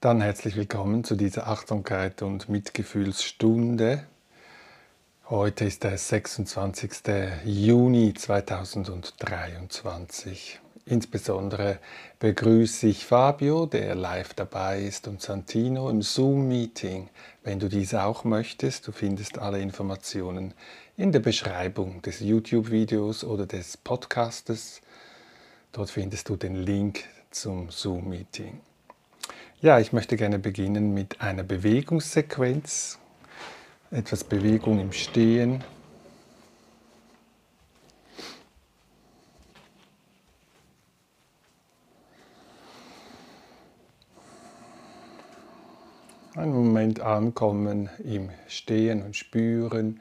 Dann herzlich willkommen zu dieser Achtsamkeit und Mitgefühlsstunde. Heute ist der 26. Juni 2023. Insbesondere begrüße ich Fabio, der live dabei ist, und Santino im Zoom-Meeting. Wenn du dies auch möchtest, du findest alle Informationen in der Beschreibung des YouTube-Videos oder des Podcastes. Dort findest du den Link zum Zoom-Meeting. Ja, ich möchte gerne beginnen mit einer Bewegungssequenz, etwas Bewegung im Stehen. Einen Moment ankommen im Stehen und spüren,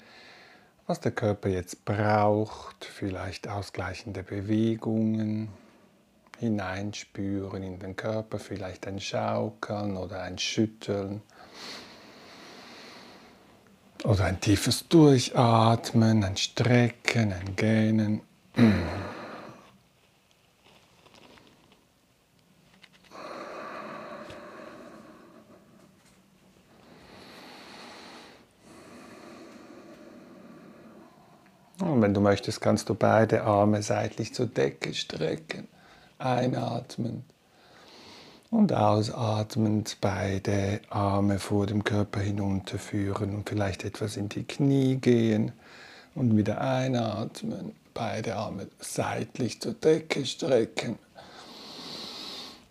was der Körper jetzt braucht, vielleicht ausgleichende Bewegungen hineinspüren in den Körper, vielleicht ein Schaukeln oder ein Schütteln oder ein tiefes Durchatmen, ein Strecken, ein Gähnen. Und wenn du möchtest, kannst du beide Arme seitlich zur Decke strecken einatmend und ausatmend beide Arme vor dem Körper hinunterführen und vielleicht etwas in die Knie gehen und wieder einatmen, beide Arme seitlich zur Decke strecken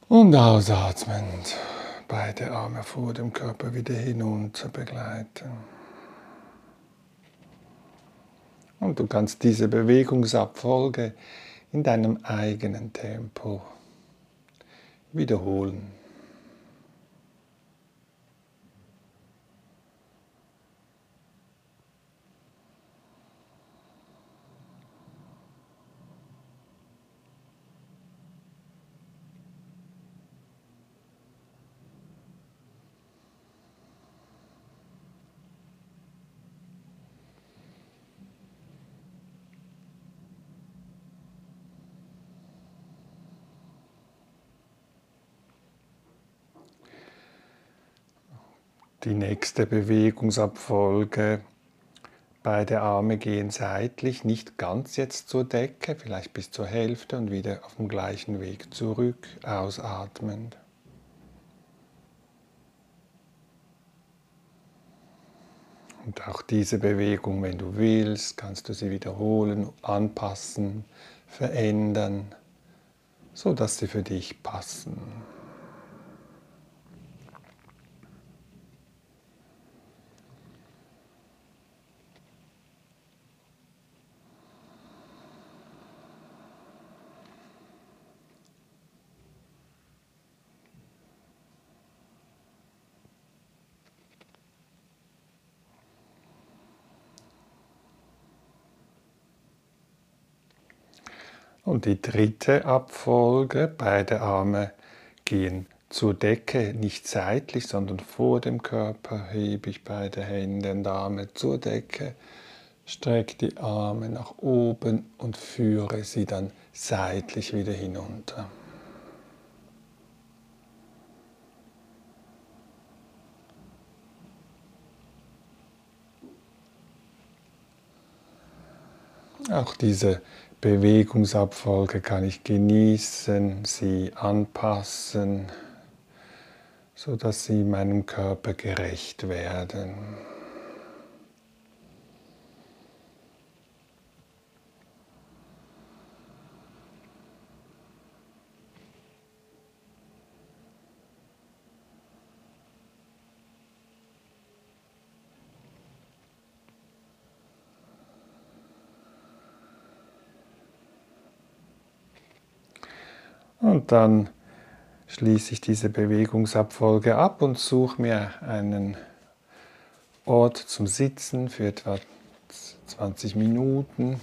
und ausatmend beide Arme vor dem Körper wieder hinunter begleiten. Und du kannst diese Bewegungsabfolge in deinem eigenen Tempo wiederholen. Die nächste Bewegungsabfolge. Beide Arme gehen seitlich, nicht ganz jetzt zur Decke, vielleicht bis zur Hälfte und wieder auf dem gleichen Weg zurück, ausatmend. Und auch diese Bewegung, wenn du willst, kannst du sie wiederholen, anpassen, verändern, so dass sie für dich passen. Und die dritte Abfolge, beide Arme gehen zur Decke, nicht seitlich, sondern vor dem Körper, hebe ich beide Hände und Arme zur Decke, strecke die Arme nach oben und führe sie dann seitlich wieder hinunter. Auch diese Bewegungsabfolge kann ich genießen, sie anpassen, sodass sie meinem Körper gerecht werden. Und dann schließe ich diese Bewegungsabfolge ab und suche mir einen Ort zum Sitzen für etwa 20 Minuten,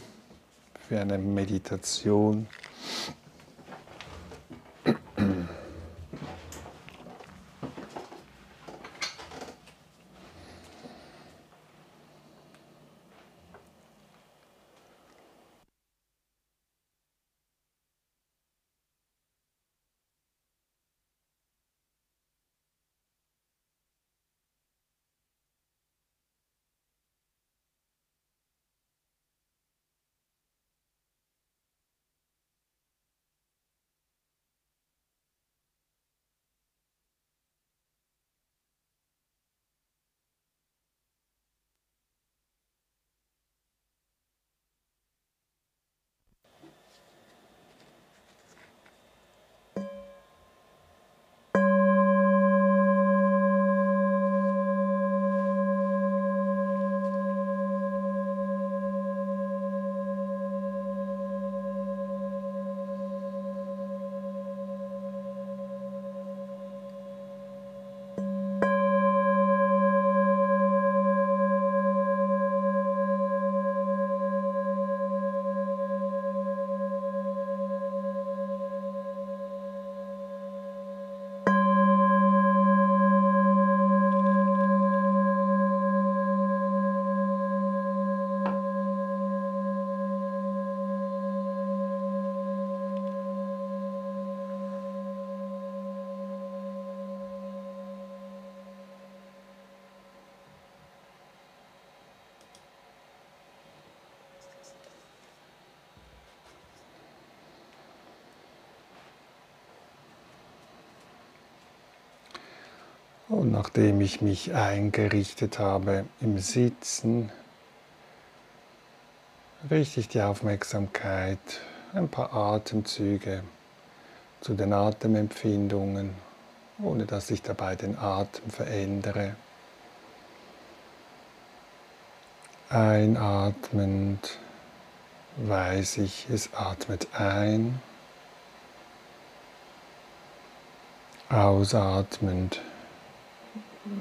für eine Meditation. Und nachdem ich mich eingerichtet habe im Sitzen, richte ich die Aufmerksamkeit ein paar Atemzüge zu den Atemempfindungen, ohne dass ich dabei den Atem verändere. Einatmend weiß ich, es atmet ein. Ausatmend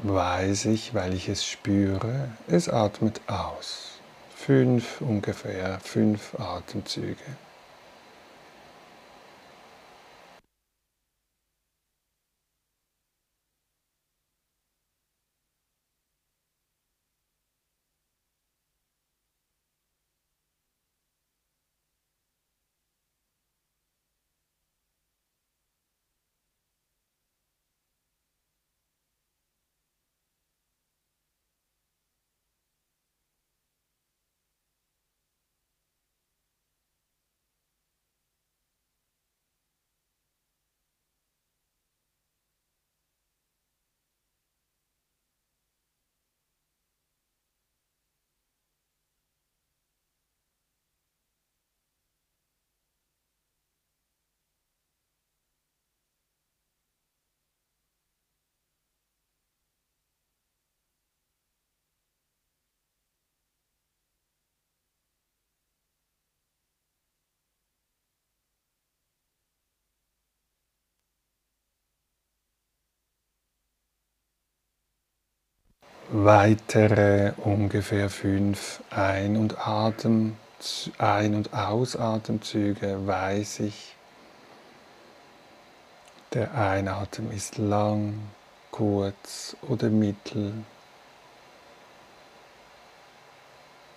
weiß ich, weil ich es spüre, es atmet aus. Fünf ungefähr, fünf Atemzüge. Weitere ungefähr fünf Ein- und Atem, Ein- und Ausatemzüge weiß ich. Der Einatmen ist lang, kurz oder mittel.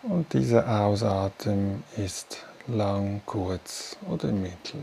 Und dieser Ausatmen ist lang, kurz oder mittel.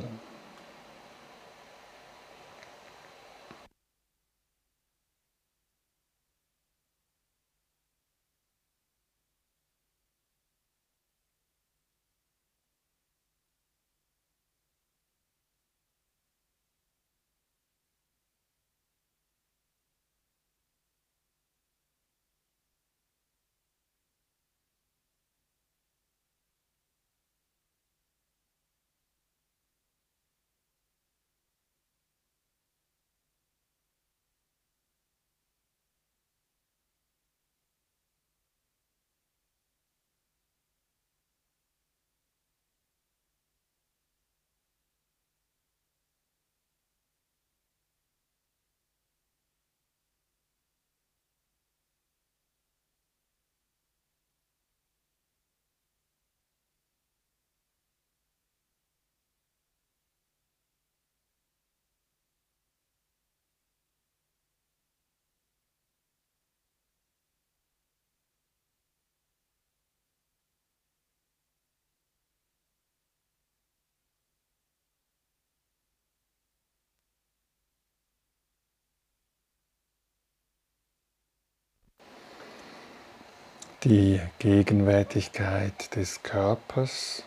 Die Gegenwärtigkeit des Körpers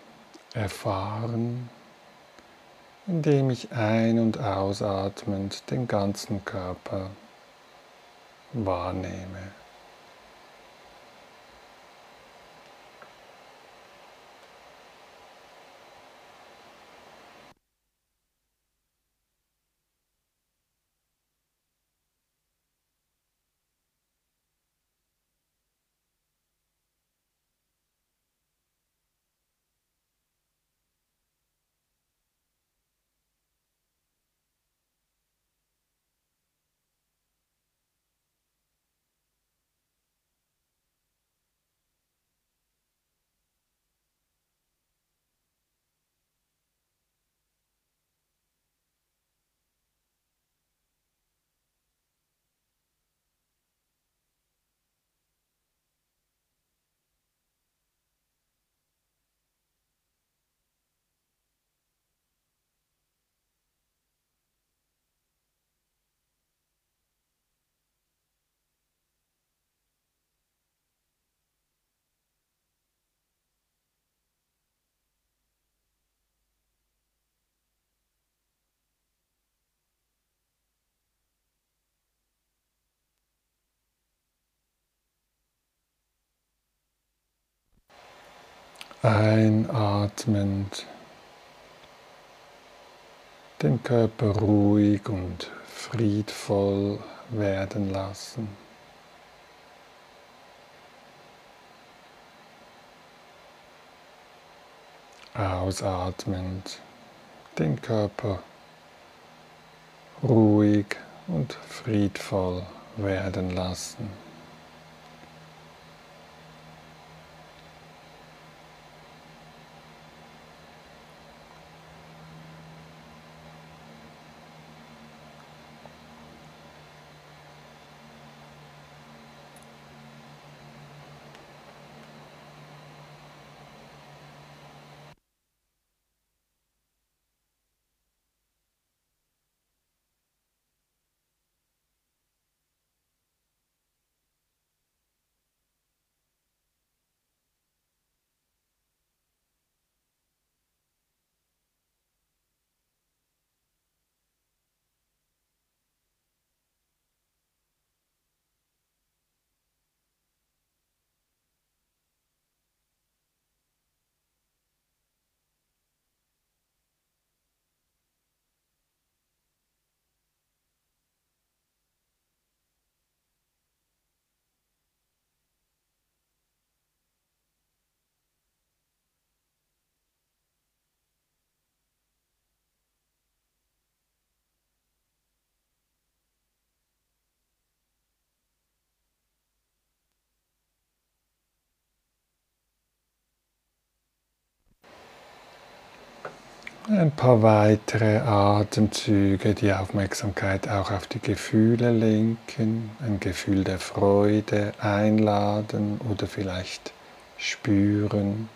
erfahren, indem ich ein- und ausatmend den ganzen Körper wahrnehme. Einatmend den Körper ruhig und friedvoll werden lassen. Ausatmend den Körper ruhig und friedvoll werden lassen. Ein paar weitere Atemzüge, die Aufmerksamkeit auch auf die Gefühle lenken, ein Gefühl der Freude einladen oder vielleicht spüren.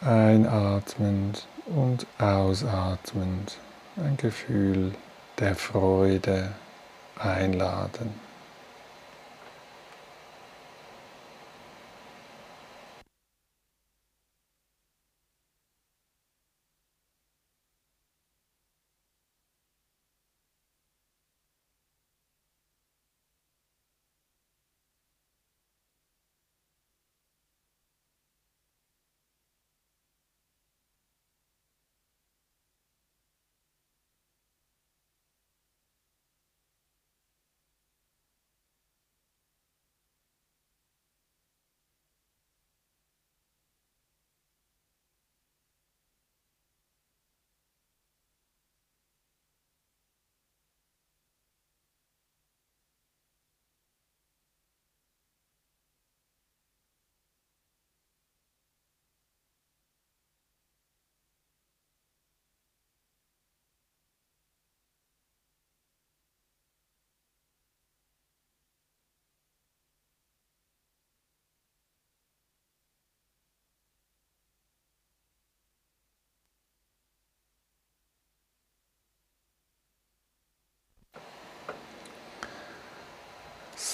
Einatmend und ausatmend ein Gefühl der Freude einladen.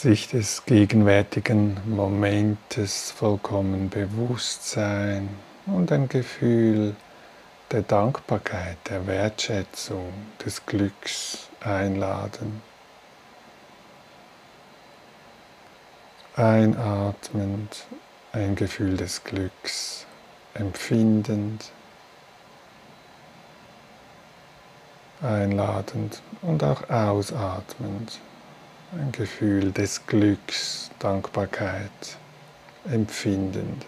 Sich des gegenwärtigen Momentes vollkommen bewusst sein und ein Gefühl der Dankbarkeit, der Wertschätzung, des Glücks einladen. Einatmend ein Gefühl des Glücks empfindend, einladend und auch ausatmend ein Gefühl des Glücks, Dankbarkeit empfindend.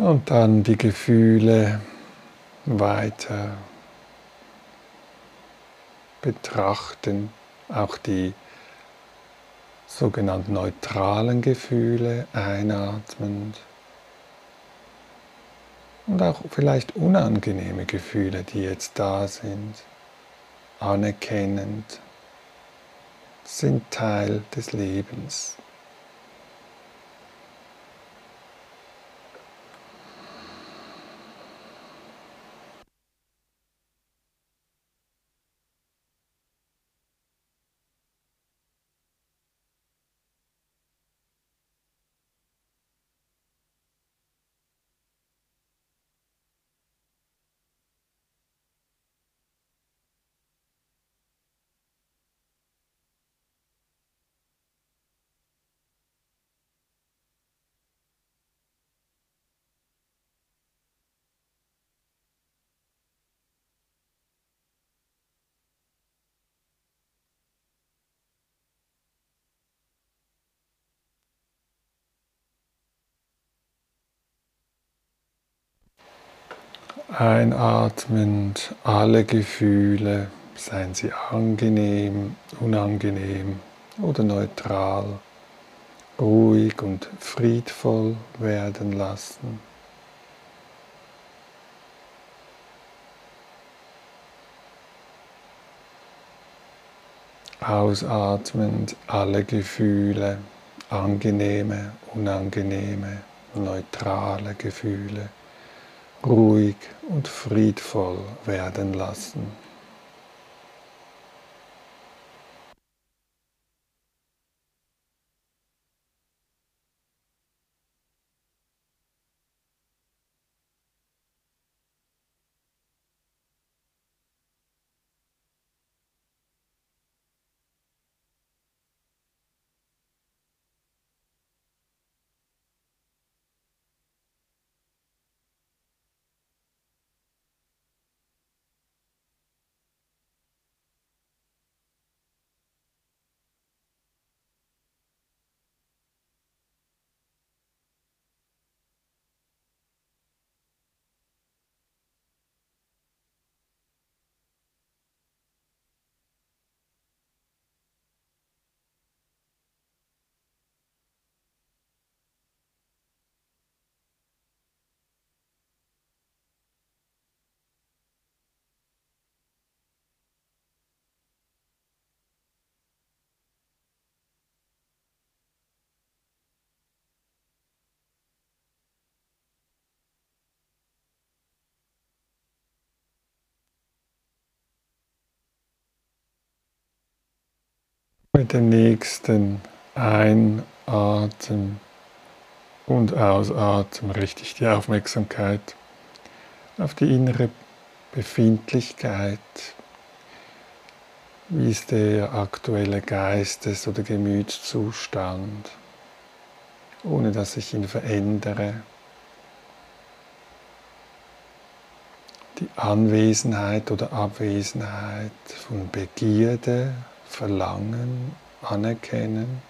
Und dann die Gefühle weiter betrachten, auch die sogenannten neutralen Gefühle einatmend und auch vielleicht unangenehme Gefühle, die jetzt da sind, anerkennend, sind Teil des Lebens. Einatmend alle Gefühle, seien sie angenehm, unangenehm oder neutral, ruhig und friedvoll werden lassen. Ausatmend alle Gefühle, angenehme, unangenehme, neutrale Gefühle ruhig und friedvoll werden lassen. Mit dem nächsten Einatmen und Ausatmen richte ich die Aufmerksamkeit auf die innere Befindlichkeit. Wie ist der aktuelle Geistes- oder Gemütszustand, ohne dass ich ihn verändere? Die Anwesenheit oder Abwesenheit von Begierde, Verlangen anerkennen.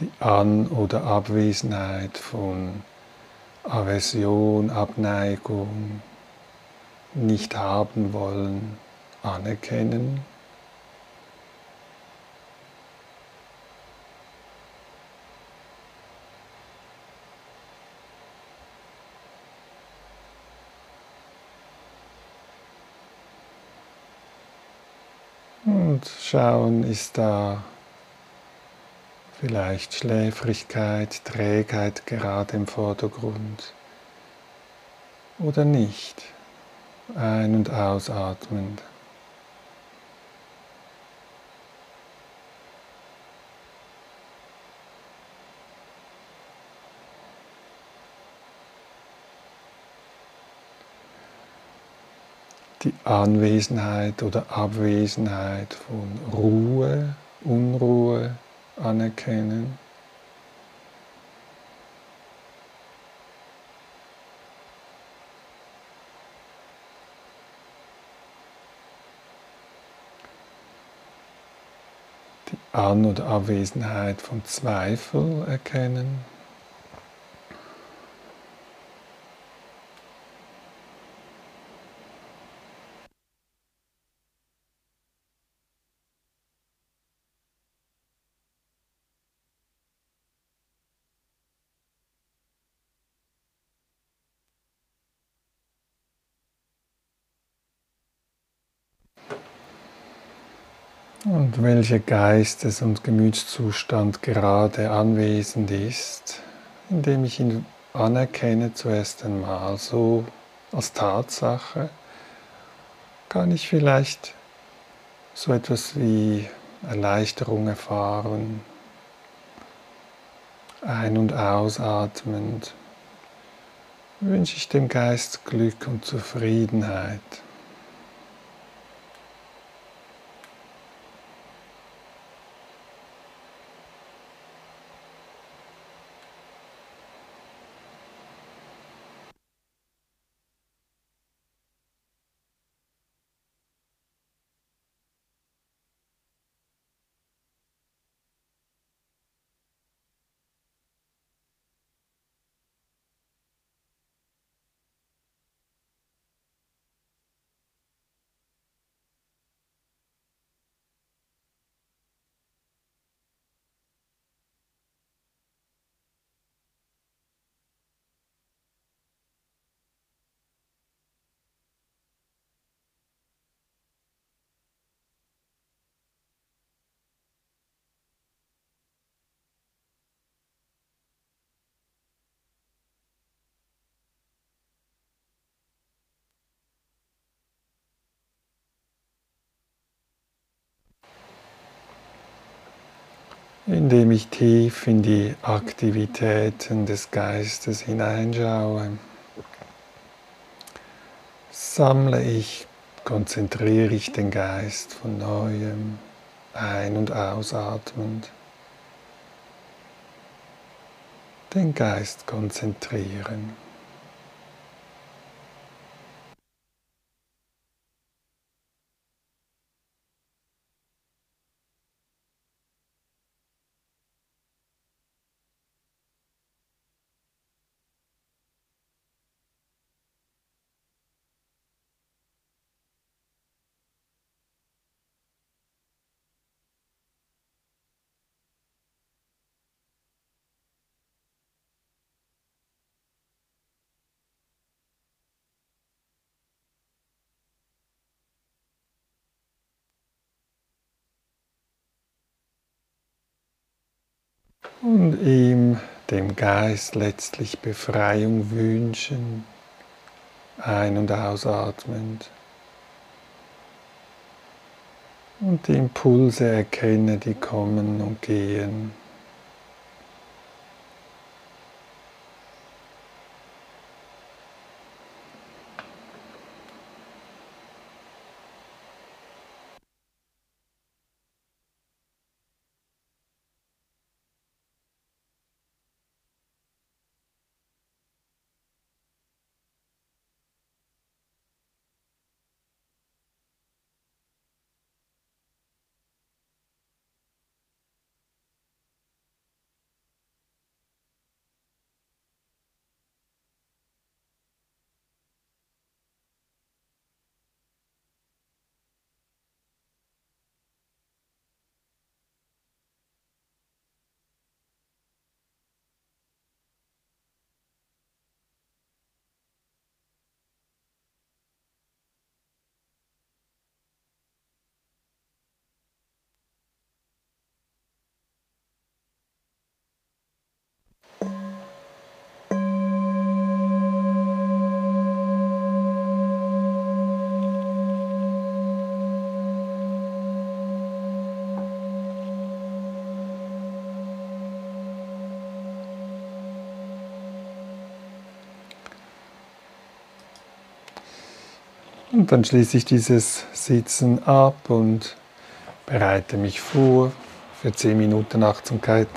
Die An- oder Abwesenheit von Aversion, Abneigung, nicht haben wollen, anerkennen. Und schauen, ist da vielleicht Schläfrigkeit, Trägheit gerade im Vordergrund oder nicht. Ein- und ausatmend. Anwesenheit oder Abwesenheit von Ruhe, Unruhe anerkennen. Die An- oder Abwesenheit von Zweifel erkennen. Welcher Geistes- und Gemütszustand gerade anwesend ist, indem ich ihn anerkenne zuerst einmal so als Tatsache, kann ich vielleicht so etwas wie Erleichterung erfahren, ein- und ausatmend wünsche ich dem Geist Glück und Zufriedenheit. Indem ich tief in die Aktivitäten des Geistes hineinschaue, sammle ich, konzentriere ich den Geist von neuem ein- und ausatmend. Den Geist konzentrieren. und ihm, dem Geist, letztlich Befreiung wünschen, ein- und ausatmend. Und die Impulse erkenne, die kommen und gehen. Und dann schließe ich dieses Sitzen ab und bereite mich vor für 10 Minuten Achtsamkeit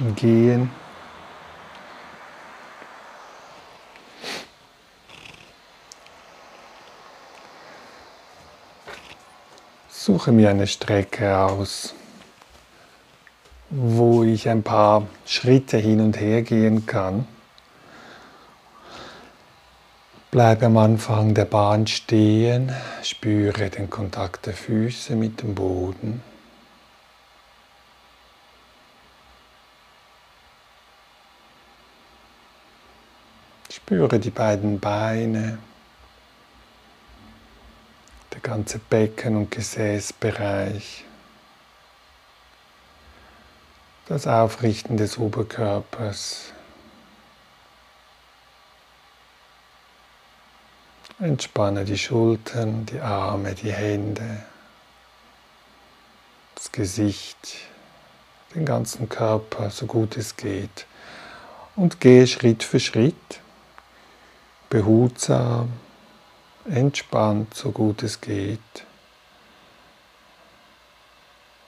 im Gehen. Suche mir eine Strecke aus, wo ich ein paar Schritte hin und her gehen kann. Bleibe am Anfang der Bahn stehen, spüre den Kontakt der Füße mit dem Boden. Spüre die beiden Beine, der ganze Becken- und Gesäßbereich, das Aufrichten des Oberkörpers. Entspanne die Schultern, die Arme, die Hände, das Gesicht, den ganzen Körper, so gut es geht. Und gehe Schritt für Schritt, behutsam, entspannt, so gut es geht.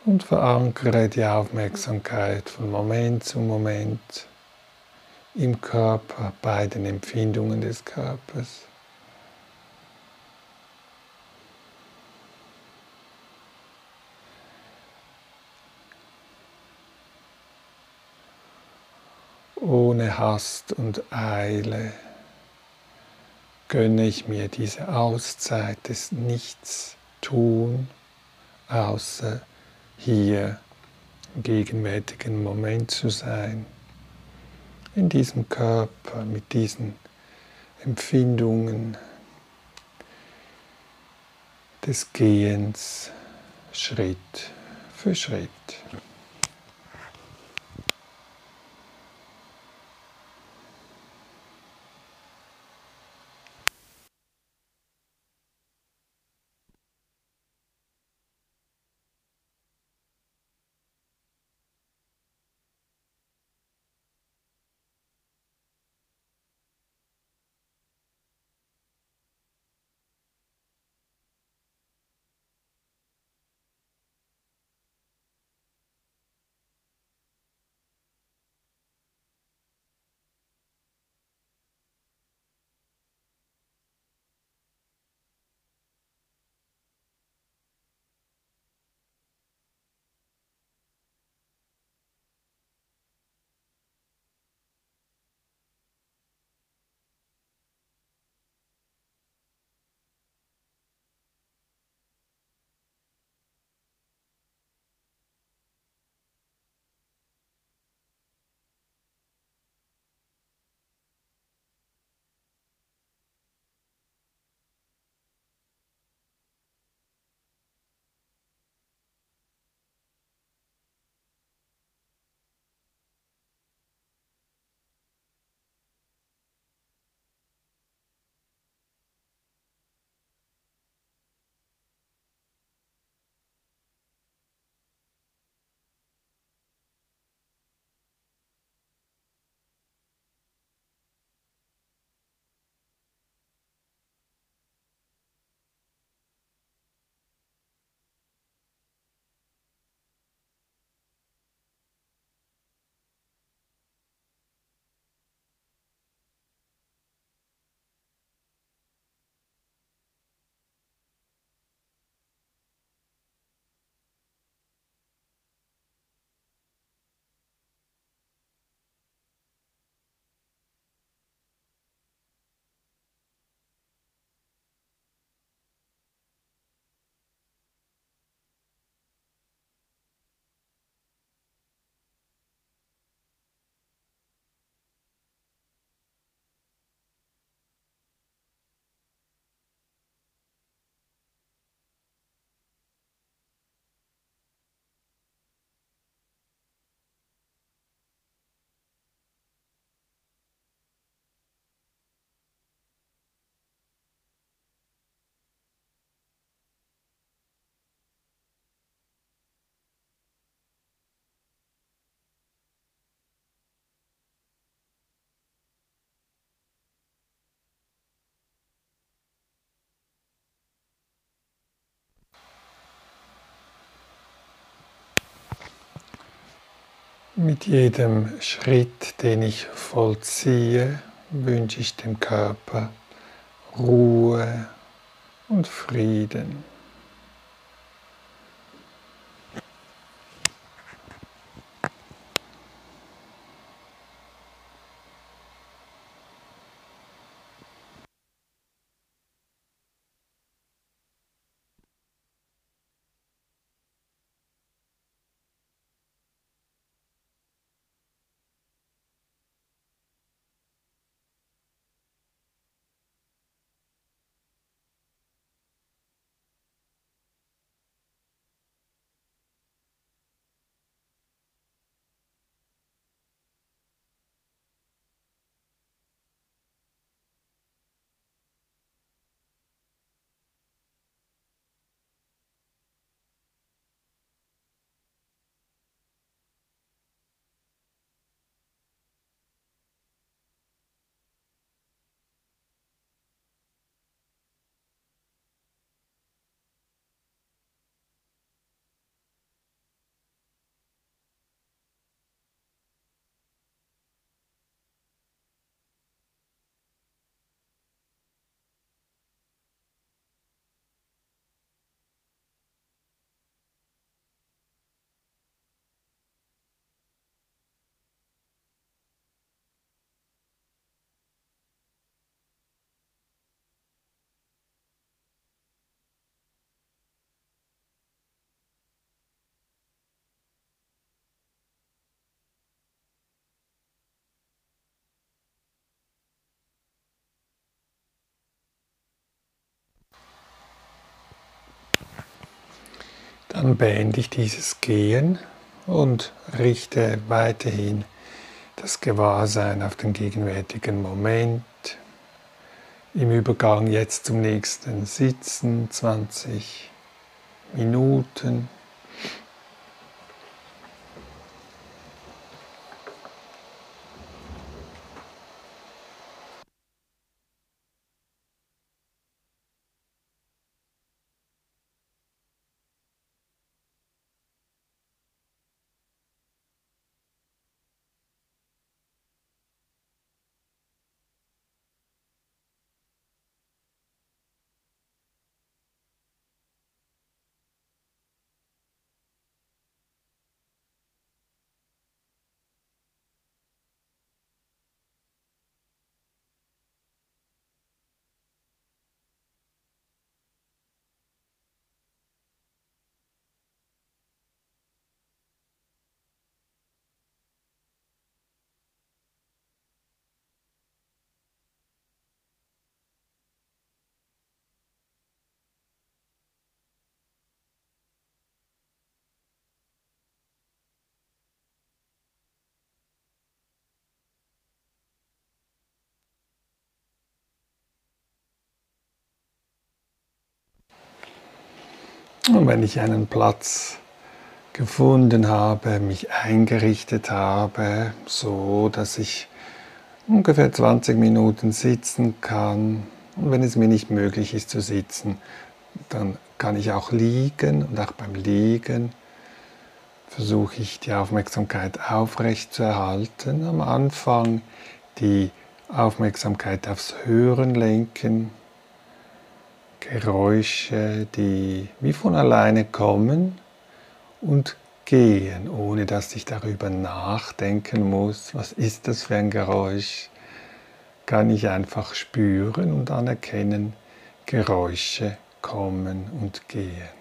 Und verankere die Aufmerksamkeit von Moment zu Moment im Körper, bei den Empfindungen des Körpers. Ohne Hast und Eile gönne ich mir diese Auszeit des Nichtstun, außer hier im gegenwärtigen Moment zu sein, in diesem Körper mit diesen Empfindungen des Gehens Schritt für Schritt. Mit jedem Schritt, den ich vollziehe, wünsche ich dem Körper Ruhe und Frieden. Dann beende ich dieses Gehen und richte weiterhin das Gewahrsein auf den gegenwärtigen Moment. Im Übergang jetzt zum nächsten Sitzen 20 Minuten. Und wenn ich einen Platz gefunden habe, mich eingerichtet habe, so dass ich ungefähr 20 Minuten sitzen kann. Und wenn es mir nicht möglich ist zu sitzen, dann kann ich auch liegen und auch beim Liegen versuche ich die Aufmerksamkeit aufrecht zu erhalten. Am Anfang die Aufmerksamkeit aufs Hören lenken, Geräusche, die wie von alleine kommen und gehen, ohne dass ich darüber nachdenken muss, was ist das für ein Geräusch, kann ich einfach spüren und anerkennen, Geräusche kommen und gehen.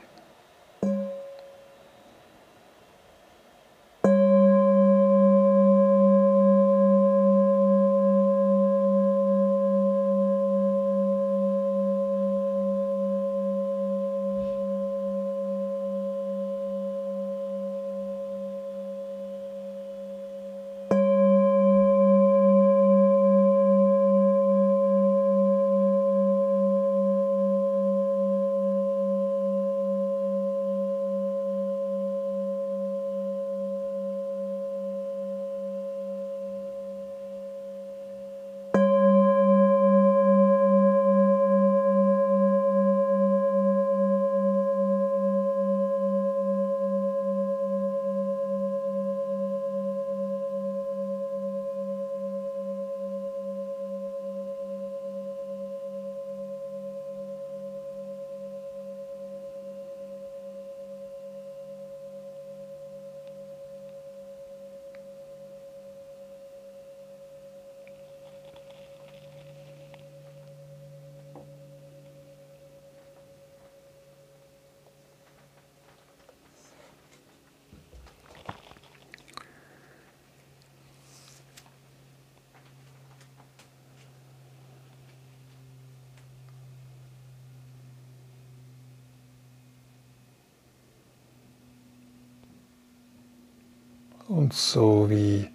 Und so wie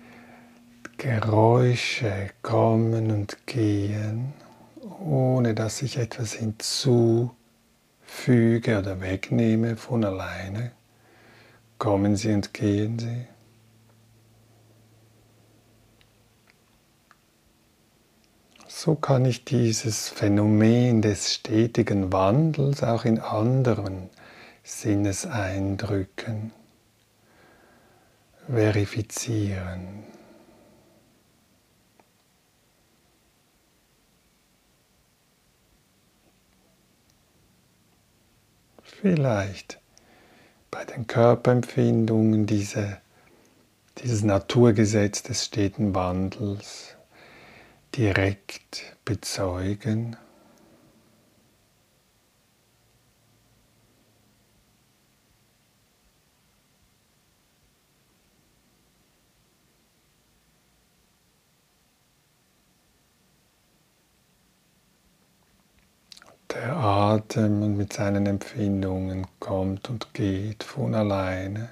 Geräusche kommen und gehen, ohne dass ich etwas hinzufüge oder wegnehme von alleine, kommen sie und gehen sie. So kann ich dieses Phänomen des stetigen Wandels auch in anderen Sinneseindrücken verifizieren. Vielleicht bei den Körperempfindungen diese, dieses Naturgesetz des steten Wandels direkt bezeugen. Der Atem mit seinen Empfindungen kommt und geht von alleine.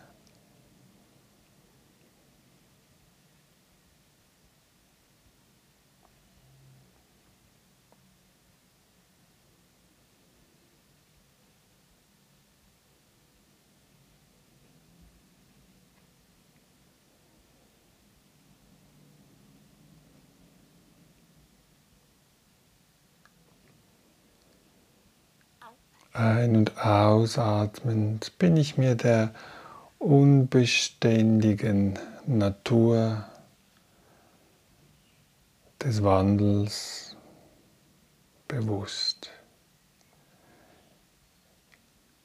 Ausatmend bin ich mir der unbeständigen Natur des Wandels bewusst.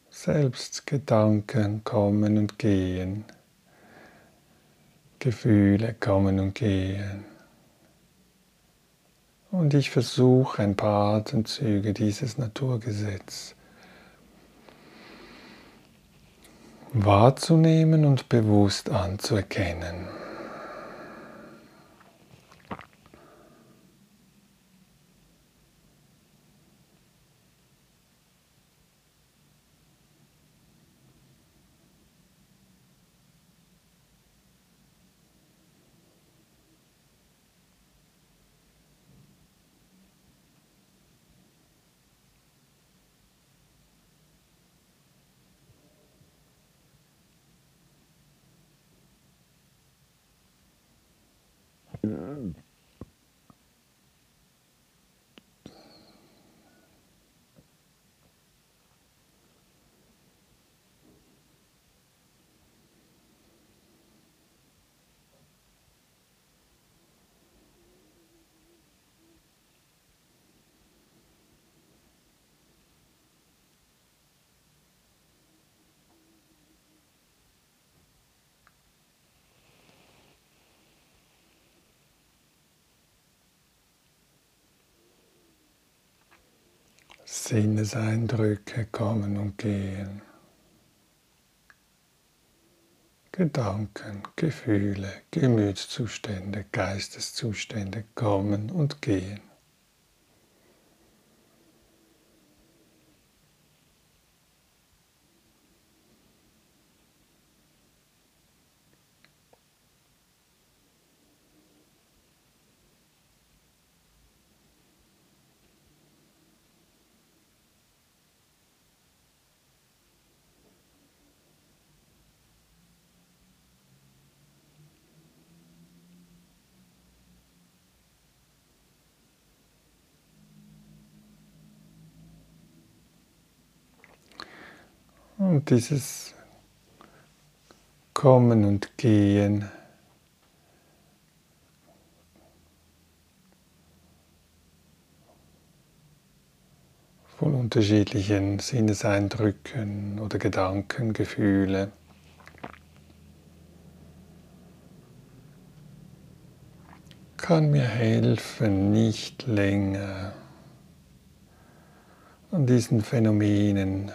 Selbst Gedanken kommen und gehen, Gefühle kommen und gehen. Und ich versuche ein paar Atemzüge dieses Naturgesetz wahrzunehmen und bewusst anzuerkennen. Sinneseindrücke kommen und gehen. Gedanken, Gefühle, Gemütszustände, Geisteszustände kommen und gehen. Und dieses Kommen und Gehen von unterschiedlichen Sinneseindrücken oder Gedanken, Gefühle. kann mir helfen, nicht länger an diesen Phänomenen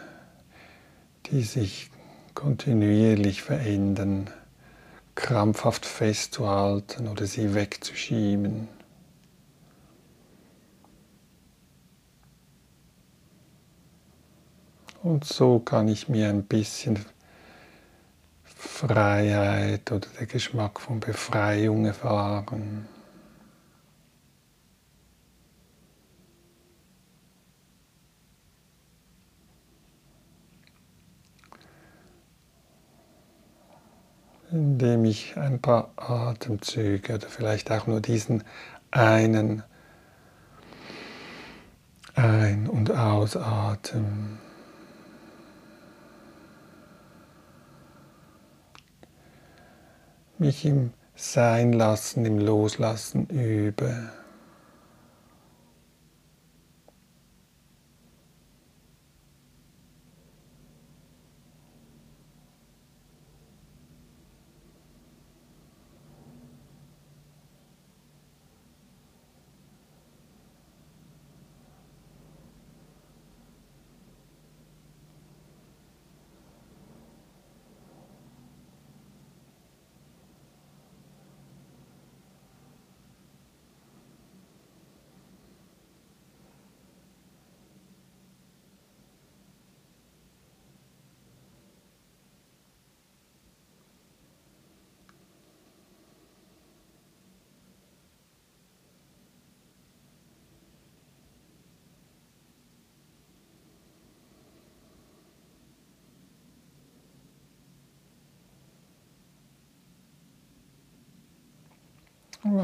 die sich kontinuierlich verändern, krampfhaft festzuhalten oder sie wegzuschieben. Und so kann ich mir ein bisschen Freiheit oder der Geschmack von Befreiung erfahren. Indem ich ein paar Atemzüge oder vielleicht auch nur diesen einen Ein- und Ausatmen mich im Seinlassen, im Loslassen übe.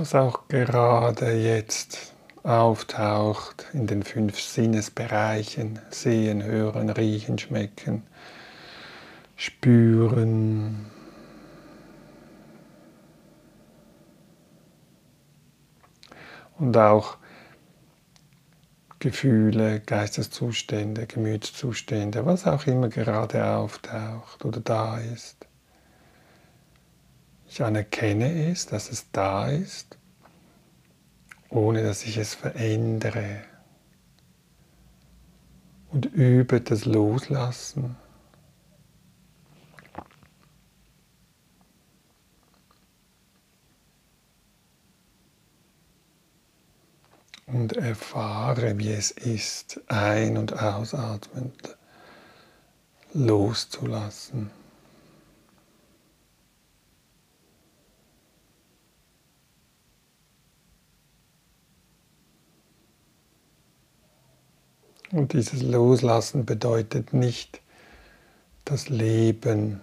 Was auch gerade jetzt auftaucht in den fünf Sinnesbereichen, sehen, hören, riechen, schmecken, spüren. Und auch Gefühle, Geisteszustände, Gemütszustände, was auch immer gerade auftaucht oder da ist. Ich anerkenne es, dass es da ist, ohne dass ich es verändere. Und übe das Loslassen. und erfahre, wie es ist, ein- und ausatmend loszulassen. Und dieses Loslassen bedeutet nicht das Leben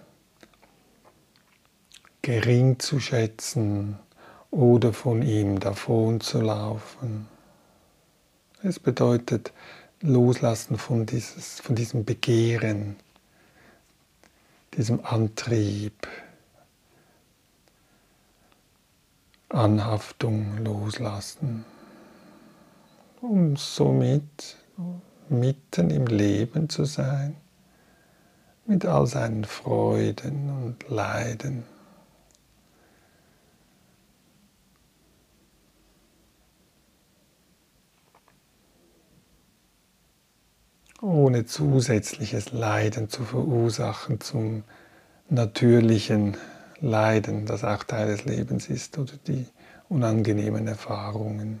gering zu schätzen oder von ihm davon zu laufen. Es bedeutet Loslassen von, dieses, von diesem Begehren, diesem Antrieb, Anhaftung loslassen, um somit mitten im Leben zu sein, mit all seinen Freuden und Leiden. ohne zusätzliches Leiden zu verursachen zum natürlichen Leiden, das auch Teil des Lebens ist, oder die unangenehmen Erfahrungen.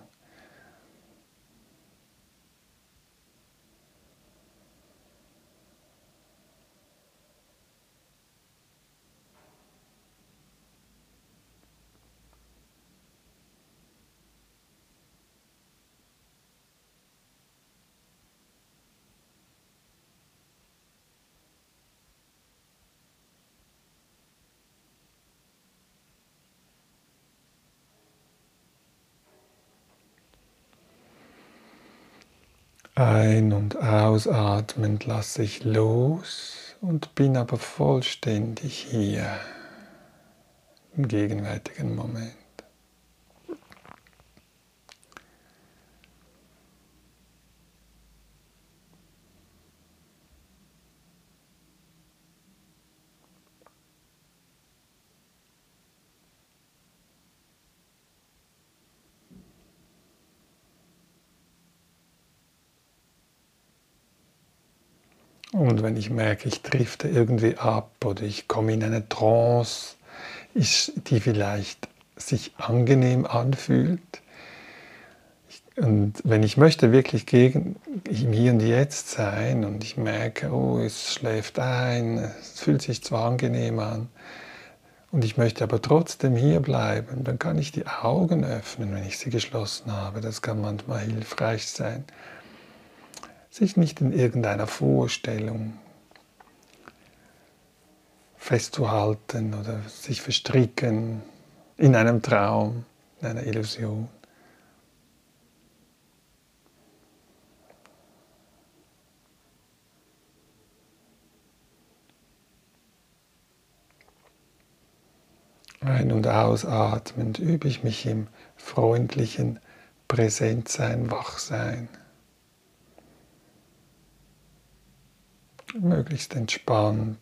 Ein- und ausatmend lasse ich los und bin aber vollständig hier im gegenwärtigen Moment. Und wenn ich merke, ich drifte irgendwie ab oder ich komme in eine Trance, die vielleicht sich angenehm anfühlt. Und wenn ich möchte wirklich gegen, im Hier und Jetzt sein und ich merke, oh, es schläft ein, es fühlt sich zwar angenehm an, und ich möchte aber trotzdem hier bleiben, dann kann ich die Augen öffnen, wenn ich sie geschlossen habe. Das kann manchmal hilfreich sein sich nicht in irgendeiner Vorstellung festzuhalten oder sich verstricken in einem Traum, in einer Illusion. Ein- und ausatmend übe ich mich im freundlichen Präsentsein, Wachsein. Möglichst entspannt.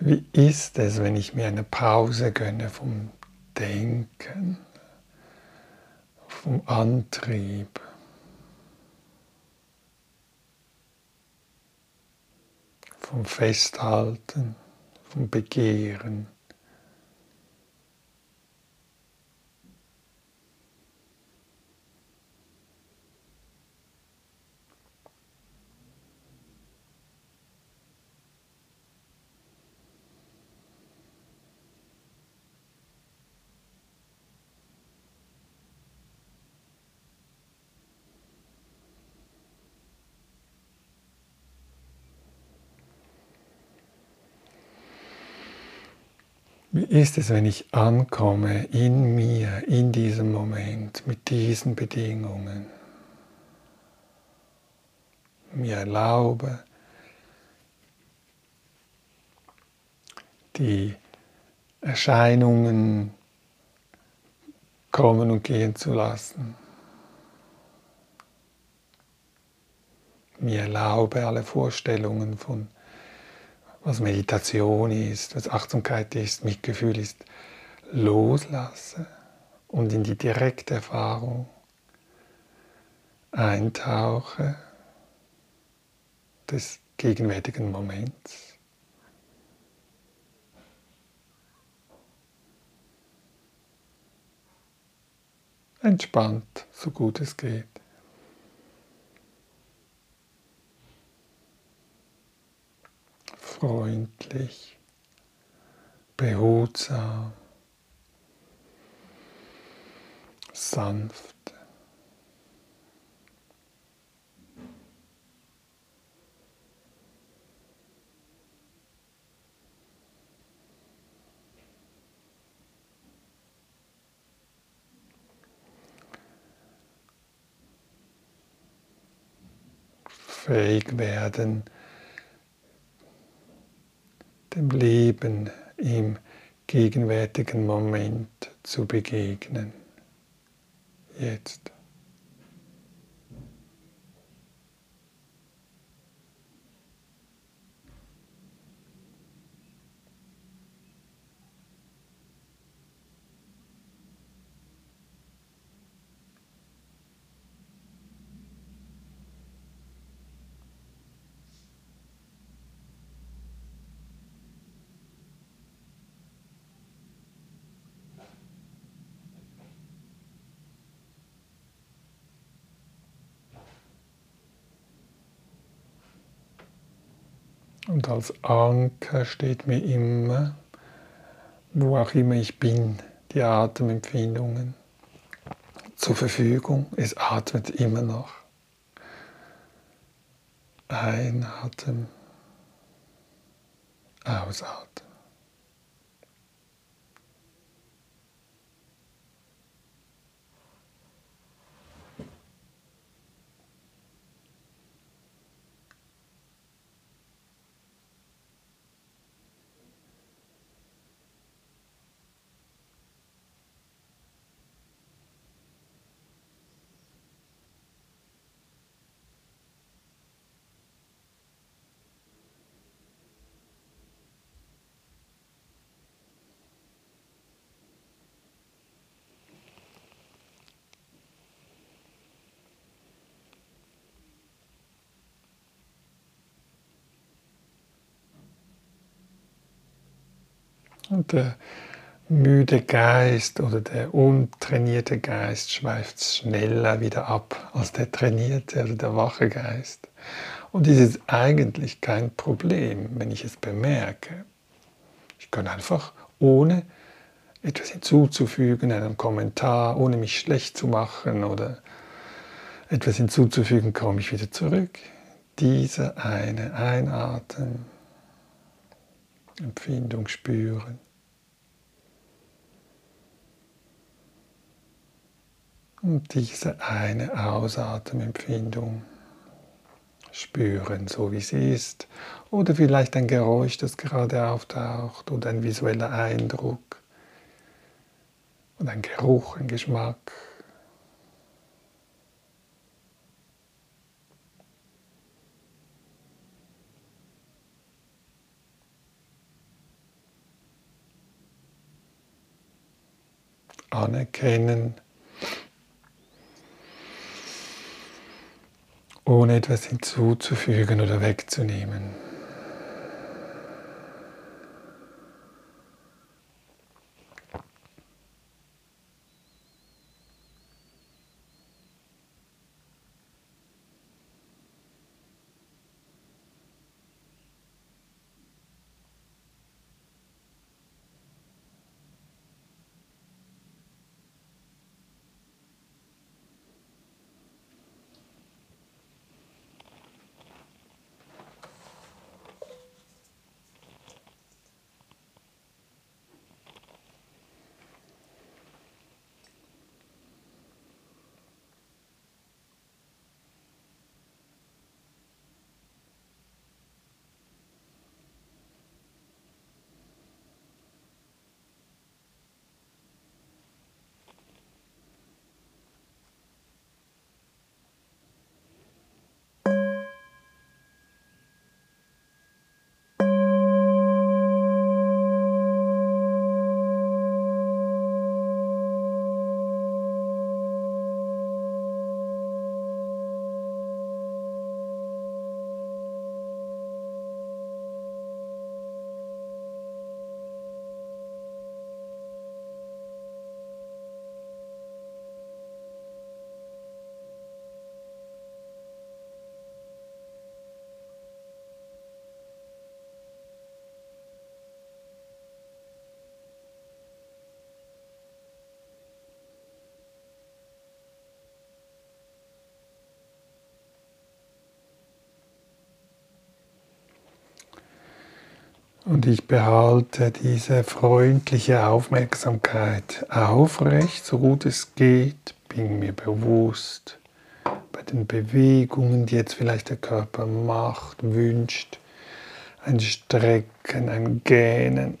Wie ist es, wenn ich mir eine Pause gönne vom Denken, vom Antrieb? vom Festhalten, vom Begehren. Wie ist es, wenn ich ankomme in mir, in diesem Moment, mit diesen Bedingungen? Mir erlaube, die Erscheinungen kommen und gehen zu lassen. Mir erlaube alle Vorstellungen von was Meditation ist, was Achtsamkeit ist, Mitgefühl ist, loslasse und in die direkte Erfahrung eintauche des gegenwärtigen Moments. Entspannt, so gut es geht. Freundlich, behutsam, sanft. fähig werden, dem Leben im gegenwärtigen Moment zu begegnen. Jetzt. Und als Anker steht mir immer, wo auch immer ich bin, die Atemempfindungen zur Verfügung. Es atmet immer noch. Einatmen, ausatmen. Der müde Geist oder der untrainierte Geist schweift schneller wieder ab als der trainierte oder der wache Geist. Und das ist eigentlich kein Problem, wenn ich es bemerke. Ich kann einfach ohne etwas hinzuzufügen, einen Kommentar, ohne mich schlecht zu machen oder etwas hinzuzufügen, komme ich wieder zurück. Diese eine Einatmen Empfindung spüren. Und diese eine Ausatemempfindung spüren, so wie sie ist. Oder vielleicht ein Geräusch, das gerade auftaucht, oder ein visueller Eindruck, oder ein Geruch, ein Geschmack. Anerkennen, ohne etwas hinzuzufügen oder wegzunehmen. Und ich behalte diese freundliche Aufmerksamkeit aufrecht, so gut es geht, bin mir bewusst bei den Bewegungen, die jetzt vielleicht der Körper macht, wünscht, ein Strecken, ein Gähnen.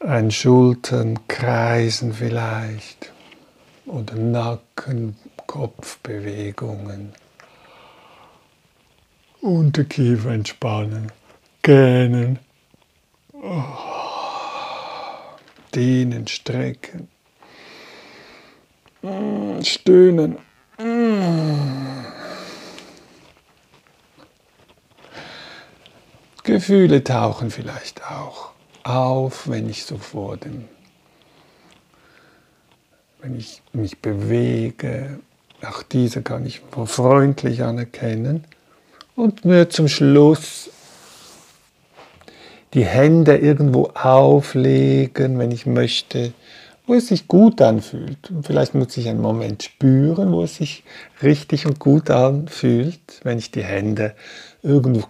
Ein Schultern kreisen vielleicht oder Nacken Kopfbewegungen. Unterkiefer entspannen, gähnen, dehnen, strecken, stöhnen. Gefühle tauchen vielleicht auch auf, wenn ich so vor dem, wenn ich mich bewege, auch diese kann ich freundlich anerkennen und mir zum Schluss die Hände irgendwo auflegen, wenn ich möchte, wo es sich gut anfühlt. Und vielleicht muss ich einen Moment spüren, wo es sich richtig und gut anfühlt, wenn ich die Hände irgendwo,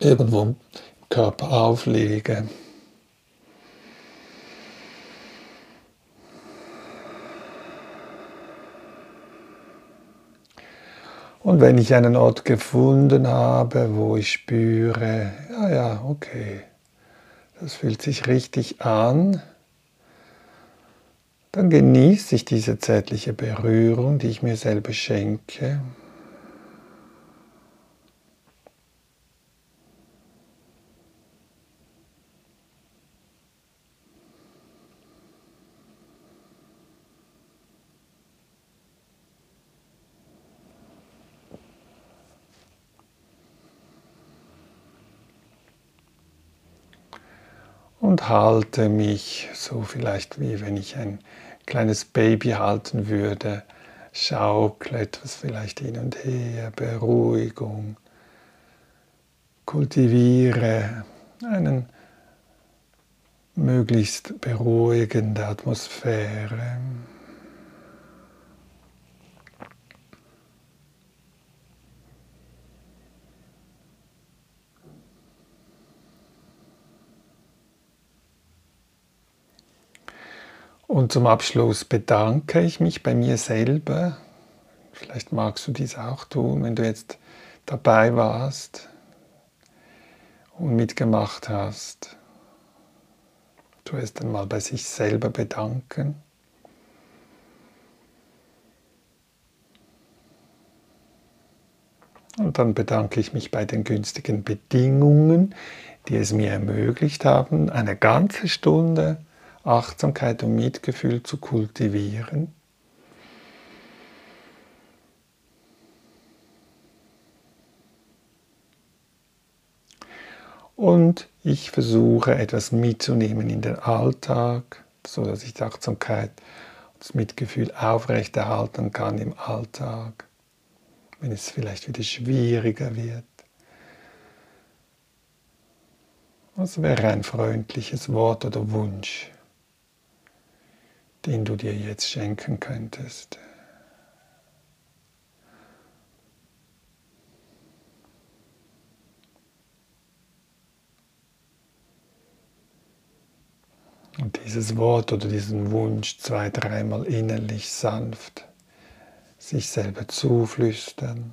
irgendwo im Körper auflege. Und wenn ich einen Ort gefunden habe, wo ich spüre, ja, ja, okay, das fühlt sich richtig an, dann genieße ich diese zärtliche Berührung, die ich mir selber schenke. Und halte mich so vielleicht wie wenn ich ein kleines Baby halten würde, schaukle etwas vielleicht hin und her, Beruhigung, kultiviere einen möglichst beruhigende Atmosphäre. Und zum Abschluss bedanke ich mich bei mir selber. Vielleicht magst du dies auch tun, wenn du jetzt dabei warst und mitgemacht hast. Du erst einmal bei sich selber bedanken. Und dann bedanke ich mich bei den günstigen Bedingungen, die es mir ermöglicht haben, eine ganze Stunde Achtsamkeit und Mitgefühl zu kultivieren. Und ich versuche etwas mitzunehmen in den Alltag, so dass ich die Achtsamkeit und das Mitgefühl aufrechterhalten kann im Alltag, wenn es vielleicht wieder schwieriger wird. Was wäre ein freundliches Wort oder Wunsch, den du dir jetzt schenken könntest? Und dieses Wort oder diesen Wunsch zwei, dreimal innerlich sanft sich selber zuflüstern.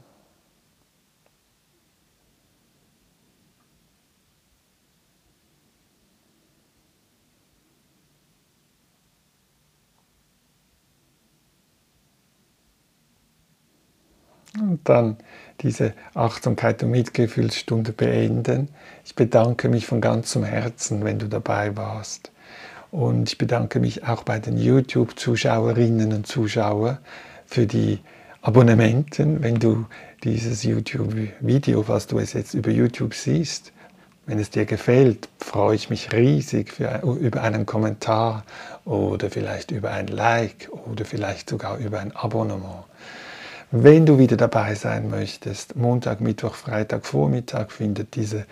Und dann diese Achtsamkeit und Mitgefühlsstunde beenden. Ich bedanke mich von ganzem Herzen, wenn du dabei warst. Und ich bedanke mich auch bei den YouTube-Zuschauerinnen und Zuschauern für die Abonnementen, wenn du dieses YouTube-Video, was du es jetzt über YouTube siehst, wenn es dir gefällt, freue ich mich riesig für, über einen Kommentar oder vielleicht über ein Like oder vielleicht sogar über ein Abonnement. Wenn du wieder dabei sein möchtest, Montag, Mittwoch, Freitag, Vormittag findet diese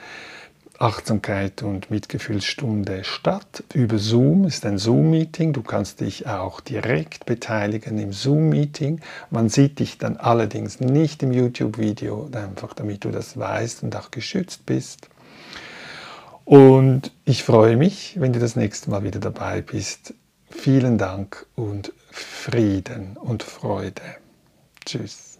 Achtsamkeit und Mitgefühlsstunde statt. Über Zoom ist ein Zoom-Meeting. Du kannst dich auch direkt beteiligen im Zoom-Meeting. Man sieht dich dann allerdings nicht im YouTube-Video, einfach damit du das weißt und auch geschützt bist. Und ich freue mich, wenn du das nächste Mal wieder dabei bist. Vielen Dank und Frieden und Freude. Cheers.